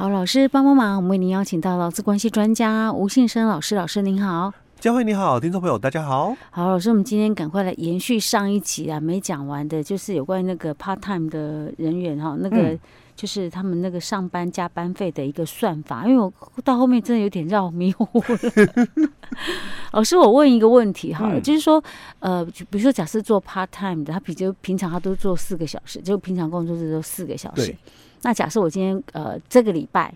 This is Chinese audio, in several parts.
好，老师帮帮忙，我们为您邀请到劳资关系专家吴信生老师，老师您好。佳慧你好，听众朋友大家好。好，老师，我们今天赶快来延续上一集啊，没讲完的，就是有关于那个 part time 的人员哈，那个。嗯就是他们那个上班加班费的一个算法，因为我到后面真的有点绕迷糊了。老师，我问一个问题哈，嗯、就是说，呃，比如说假设做 part time 的，他比如平常他都做四个小时，就平常工作日都四个小时。对那假设我今天呃这个礼拜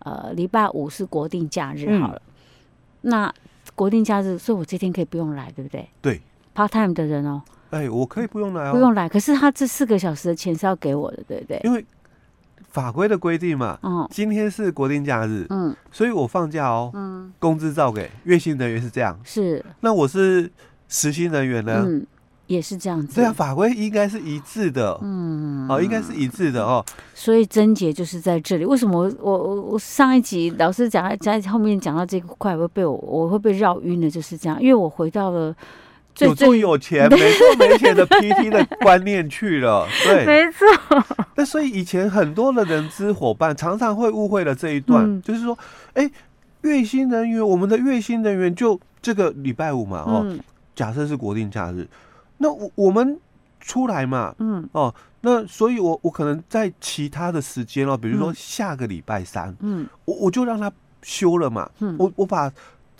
呃礼拜五是国定假日好了，嗯、那国定假日，所以我这天可以不用来，对不对？对，part time 的人哦，哎，我可以不用来哦，不用来。可是他这四个小时的钱是要给我的，对不对？因为法规的规定嘛，嗯，今天是国定假日，嗯，所以我放假哦，嗯，工资照给，月薪人员是这样，是，那我是实薪人员呢，嗯，也是这样子，对啊，法规应该是一致的，嗯，哦，应该是一致的哦，所以症结就是在这里，为什么我我我上一集老师讲在后面讲到这块会被我我会被绕晕的，就是这样，因为我回到了。有做有钱 没做没钱的 PT 的观念去了，对，没错。那所以以前很多的人资伙伴常常会误会了这一段，嗯、就是说，哎、欸，月薪人员，我们的月薪人员就这个礼拜五嘛，哦，嗯、假设是国定假日，那我我们出来嘛，嗯，哦，那所以我我可能在其他的时间哦，比如说下个礼拜三，嗯，我我就让他休了嘛，嗯，我我把。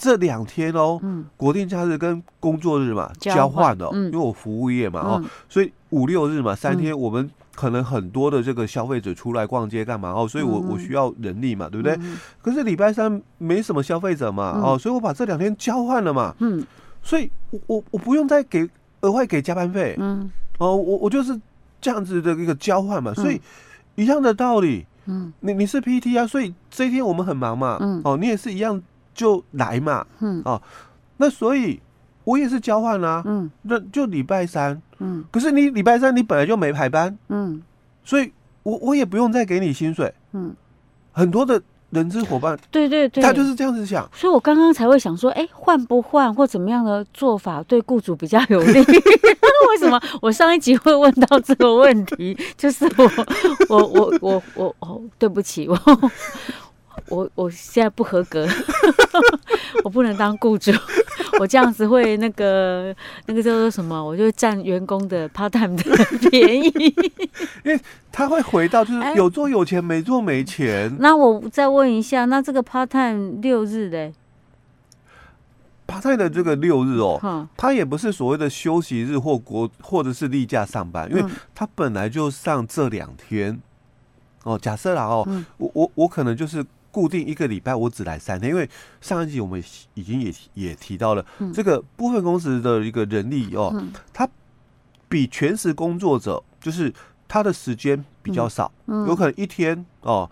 这两天哦，嗯，国定假日跟工作日嘛交换。了，因为我服务业嘛哦，所以五六日嘛三天，我们可能很多的这个消费者出来逛街干嘛哦，所以我我需要人力嘛，对不对？可是礼拜三没什么消费者嘛哦，所以我把这两天交换了嘛，嗯，所以我我我不用再给额外给加班费，嗯，哦，我我就是这样子的一个交换嘛，所以一样的道理，嗯，你你是 PT 啊，所以这一天我们很忙嘛，嗯，哦，你也是一样。就来嘛，嗯。哦，那所以我也是交换啦，嗯，那就礼拜三，嗯，可是你礼拜三你本来就没排班，嗯，所以我我也不用再给你薪水，嗯，很多的人资伙伴，对对对，他就是这样子想，所以我刚刚才会想说，哎，换不换或怎么样的做法对雇主比较有利？为什么我上一集会问到这个问题？就是我我我我我哦，对不起我。我我现在不合格，我不能当雇主，我这样子会那个 那个叫做什么？我就占员工的 part time 的便宜，因为他会回到就是有做有钱，没做没钱。那我再问一下，那这个 part time 六日嘞？part time 的这个六日哦，他也不是所谓的休息日或国或者是例假上班，因为他本来就上这两天哦。假设啦哦，我我我可能就是。固定一个礼拜我只来三天，因为上一集我们已经也也提到了，这个部分公司的一个人力哦，他比全时工作者就是他的时间比较少，有可能一天哦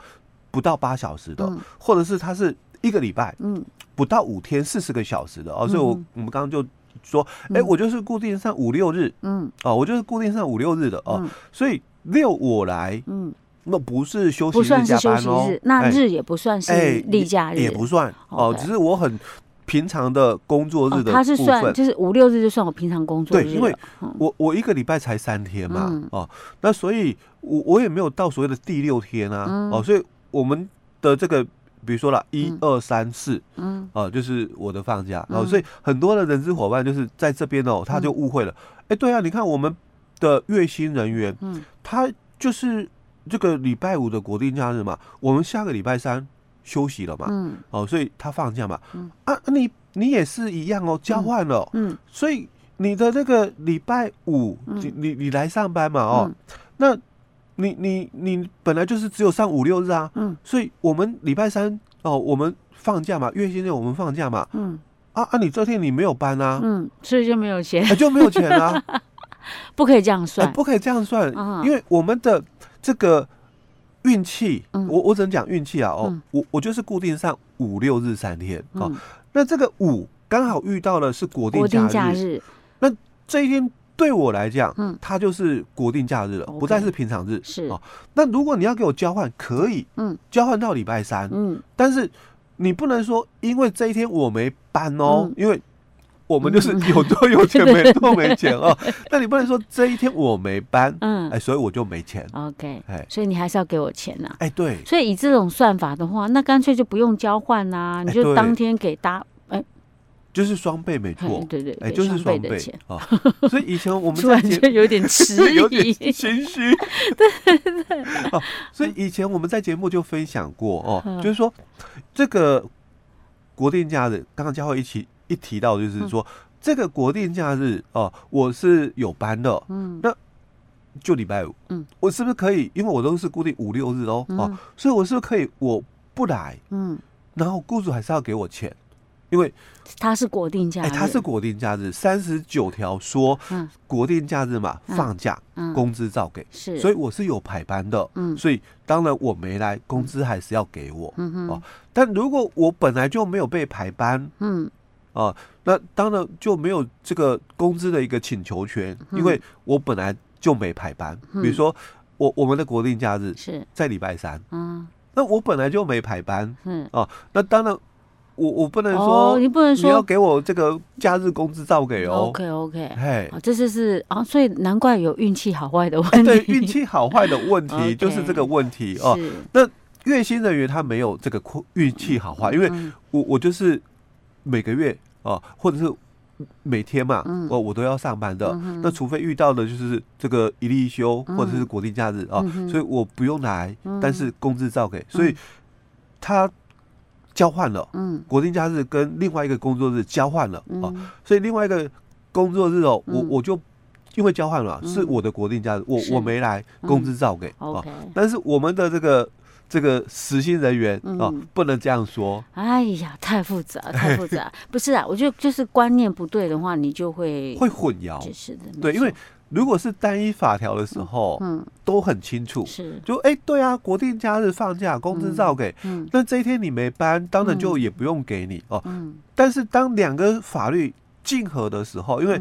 不到八小时的，或者是他是一个礼拜嗯。不到五天四十个小时的哦，所以我我们刚刚就说，哎，我就是固定上五六日，嗯，哦，我就是固定上五六日的哦，所以六我来，嗯。那不是休息日加班哦，那日也不算是例假日，也不算哦，只是我很平常的工作日的。他是算就是五六日就算我平常工作日。对，因为我我一个礼拜才三天嘛，哦，那所以我我也没有到所谓的第六天啊，哦，所以我们的这个比如说啦，一二三四，嗯，哦，就是我的放假，哦，所以很多的人资伙伴就是在这边哦，他就误会了，哎，对啊，你看我们的月薪人员，嗯，他就是。这个礼拜五的国定假日嘛，我们下个礼拜三休息了嘛，嗯，哦，所以他放假嘛，嗯。啊，你你也是一样哦，交换了，嗯，所以你的那个礼拜五，你你你来上班嘛，哦，那你你你本来就是只有上五六日啊，嗯，所以我们礼拜三哦，我们放假嘛，月薪日我们放假嘛，嗯，啊啊，你这天你没有班啊，嗯，所以就没有钱，就没有钱啊，不可以这样算，不可以这样算，因为我们的。这个运气，我我只能讲运气啊！哦，我我就是固定上五六日三天哦。那这个五刚好遇到了是国定假日，那这一天对我来讲，嗯，它就是国定假日了，不再是平常日。是。哦。那如果你要给我交换，可以，嗯，交换到礼拜三，嗯，但是你不能说因为这一天我没班哦，因为我们就是有多有钱没多没钱 哦。那你不能说这一天我没搬，嗯，哎，所以我就没钱。OK，哎，所以你还是要给我钱呐。哎，对。所以以这种算法的话，那干脆就不用交换呐，你就当天给搭，哎，就是双倍没错。对对，哎，就是双倍啊。所以以前我们 突然间有点迟疑，有点心虚。对对对。哦，所以以前我们在节目就分享过哦，就是说这个国定假日，刚刚佳慧一起。一提到就是说，这个国定假日哦，我是有班的，嗯，那就礼拜五，嗯，我是不是可以？因为我都是固定五六日哦，哦，所以我是不是可以？我不来，嗯，然后雇主还是要给我钱，因为他是国定假日，他是国定假日，三十九条说，嗯，国定假日嘛，放假，工资照给，是，所以我是有排班的，嗯，所以当然我没来，工资还是要给我，嗯哦，但如果我本来就没有被排班，嗯。啊，那当然就没有这个工资的一个请求权，因为我本来就没排班。比如说，我我们的国定假日是在礼拜三，嗯，那我本来就没排班，嗯，啊，那当然我我不能说，你不能说你要给我这个假日工资照给哦。OK OK，哎，这就是啊，所以难怪有运气好坏的问题。对，运气好坏的问题就是这个问题哦。那月薪人员他没有这个运气好坏，因为我我就是每个月。哦，或者是每天嘛，哦，我都要上班的。那除非遇到的就是这个一例一休，或者是国定假日啊，所以我不用来，但是工资照给。所以他交换了，嗯，国定假日跟另外一个工作日交换了啊，所以另外一个工作日哦，我我就因为交换了，是我的国定假日，我我没来，工资照给啊。但是我们的这个。这个实薪人员哦，不能这样说。哎呀，太复杂，太复杂。不是啊，我觉得就是观念不对的话，你就会会混淆。是的，对，因为如果是单一法条的时候，嗯，都很清楚。是，就哎，对啊，国定假日放假，工资照给。嗯，那这一天你没班，当然就也不用给你哦。嗯，但是当两个法律竞合的时候，因为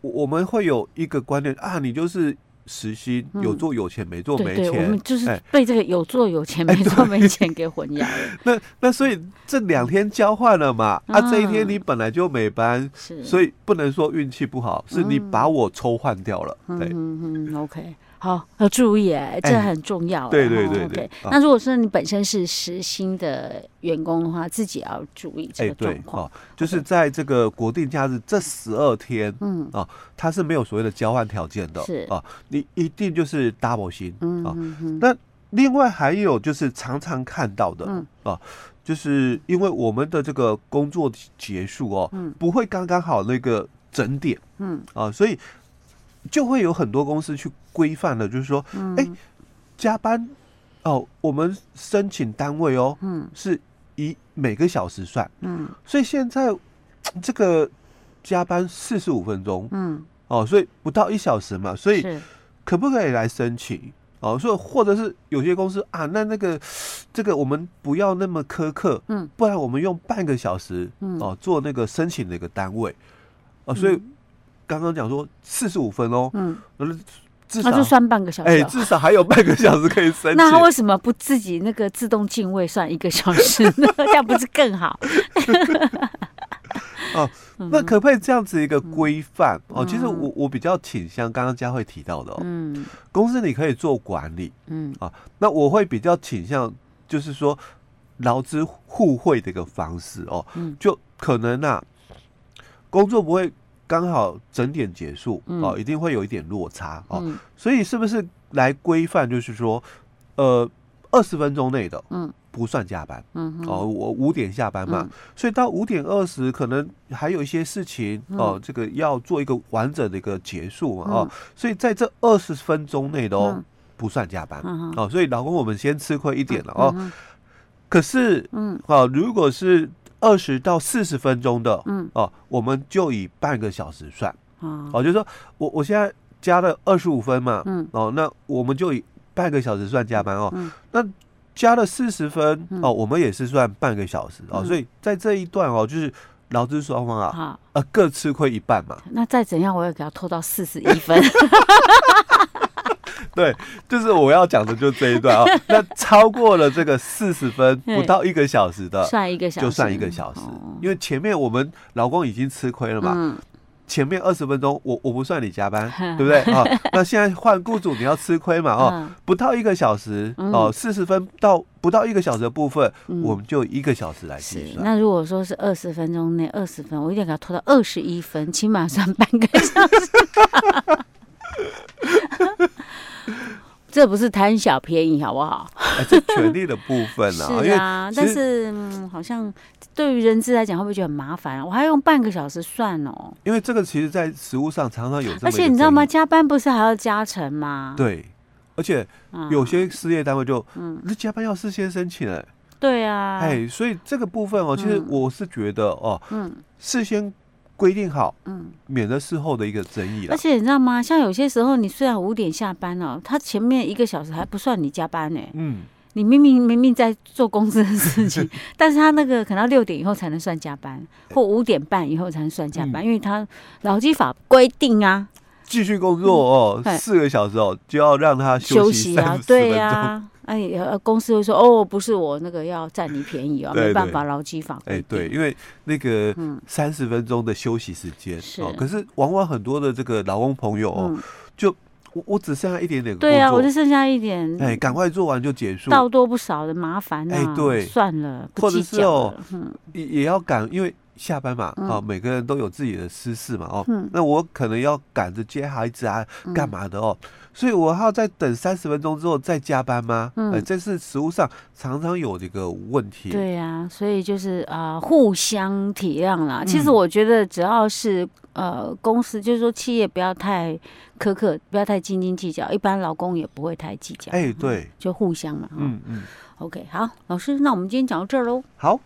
我们会有一个观念啊，你就是。时薪有做有钱，没做没钱，我们就是被这个有做有钱没做没钱给混淆了。那那所以这两天交换了嘛？啊，这一天你本来就没班，所以不能说运气不好，是你把我抽换掉了。对，嗯嗯，OK。好，要注意哎，这很重要。对对对对。那如果说你本身是实薪的员工的话，自己要注意这个状况。就是在这个国定假日这十二天，嗯啊，它是没有所谓的交换条件的。是啊，你一定就是 double 薪。嗯啊。那另外还有就是常常看到的啊，就是因为我们的这个工作结束哦，嗯不会刚刚好那个整点。嗯啊，所以。就会有很多公司去规范了，就是说，哎、欸，加班哦，我们申请单位哦，嗯，是以每个小时算，嗯，所以现在这个加班四十五分钟，嗯，哦，所以不到一小时嘛，所以可不可以来申请？哦，所以或者是有些公司啊，那那个这个我们不要那么苛刻，嗯，不然我们用半个小时，嗯，哦，做那个申请的一个单位，啊，所以。刚刚讲说四十五分哦，嗯，至少就算半个小时，哎，至少还有半个小时可以申请。那他为什么不自己那个自动进位算一个小时呢？这样不是更好？哦，那可不可以这样子一个规范？哦，其实我我比较倾向刚刚佳慧提到的哦，嗯，公司你可以做管理，嗯啊，那我会比较倾向就是说劳资互惠的一个方式哦，嗯，就可能啊，工作不会。刚好整点结束哦，一定会有一点落差哦，所以是不是来规范？就是说，呃，二十分钟内的，嗯，不算加班，嗯，哦，我五点下班嘛，所以到五点二十可能还有一些事情哦，这个要做一个完整的一个结束嘛，哦，所以在这二十分钟内的哦，不算加班，哦，所以老公我们先吃亏一点了哦，可是，嗯，哦，如果是。二十到四十分钟的，嗯。哦，我们就以半个小时算，哦，就是说我我现在加了二十五分嘛，嗯。哦，那我们就以半个小时算加班哦，那加了四十分哦，我们也是算半个小时哦，所以在这一段哦，就是劳资双方啊，呃各吃亏一半嘛。那再怎样，我也给他拖到四十一分。对，就是我要讲的就这一段啊、哦。那超过了这个四十分，不到一个小时的，算一个小时，就算一个小时。因为前面我们老公已经吃亏了嘛。嗯前面二十分钟，我我不算你加班，对不对啊？那现在换雇主，你要吃亏嘛？哦，不到一个小时哦，四十分到不到一个小时的部分，我们就一个小时来计算。那如果说是二十分钟内二十分，我一定要给他拖到二十一分，起码算半个小时。这不是贪小便宜，好不好？哎，这权利的部分啊，是啊，但是、嗯、好像对于人资来讲，会不会觉得很麻烦？我还要用半个小时算哦。因为这个其实，在实务上常常有这么，而且你知道吗？加班不是还要加成吗？对，而且有些事业单位就，嗯，那加班要事先申请哎。对啊，哎，所以这个部分哦，其实我是觉得哦，嗯，事先。规定好，嗯，免得事后的一个争议。而且你知道吗？像有些时候，你虽然五点下班了，他前面一个小时还不算你加班呢。嗯，你明明明明在做公司的事情，但是他那个可能要六点以后才能算加班，或五点半以后才能算加班，因为他劳基法规定啊，继续工作哦，四个小时哦，就要让他休息啊，对呀。哎，公司会说哦，不是我那个要占你便宜啊，没办法，劳基法。哎，对，因为那个三十分钟的休息时间哦，可是往往很多的这个劳工朋友哦，就我我只剩下一点点对啊，我就剩下一点，哎，赶快做完就结束，倒多不少的麻烦哎，对，算了，或者是哦，也也要赶，因为。下班嘛，啊，每个人都有自己的私事嘛，哦，那我可能要赶着接孩子啊，干嘛的哦，所以我还要再等三十分钟之后再加班吗？嗯，这是实务上常常有的一个问题。对呀，所以就是啊，互相体谅啦。其实我觉得只要是呃公司，就是说企业不要太苛刻，不要太斤斤计较，一般老公也不会太计较。哎，对，就互相嘛。嗯嗯。OK，好，老师，那我们今天讲到这儿喽。好。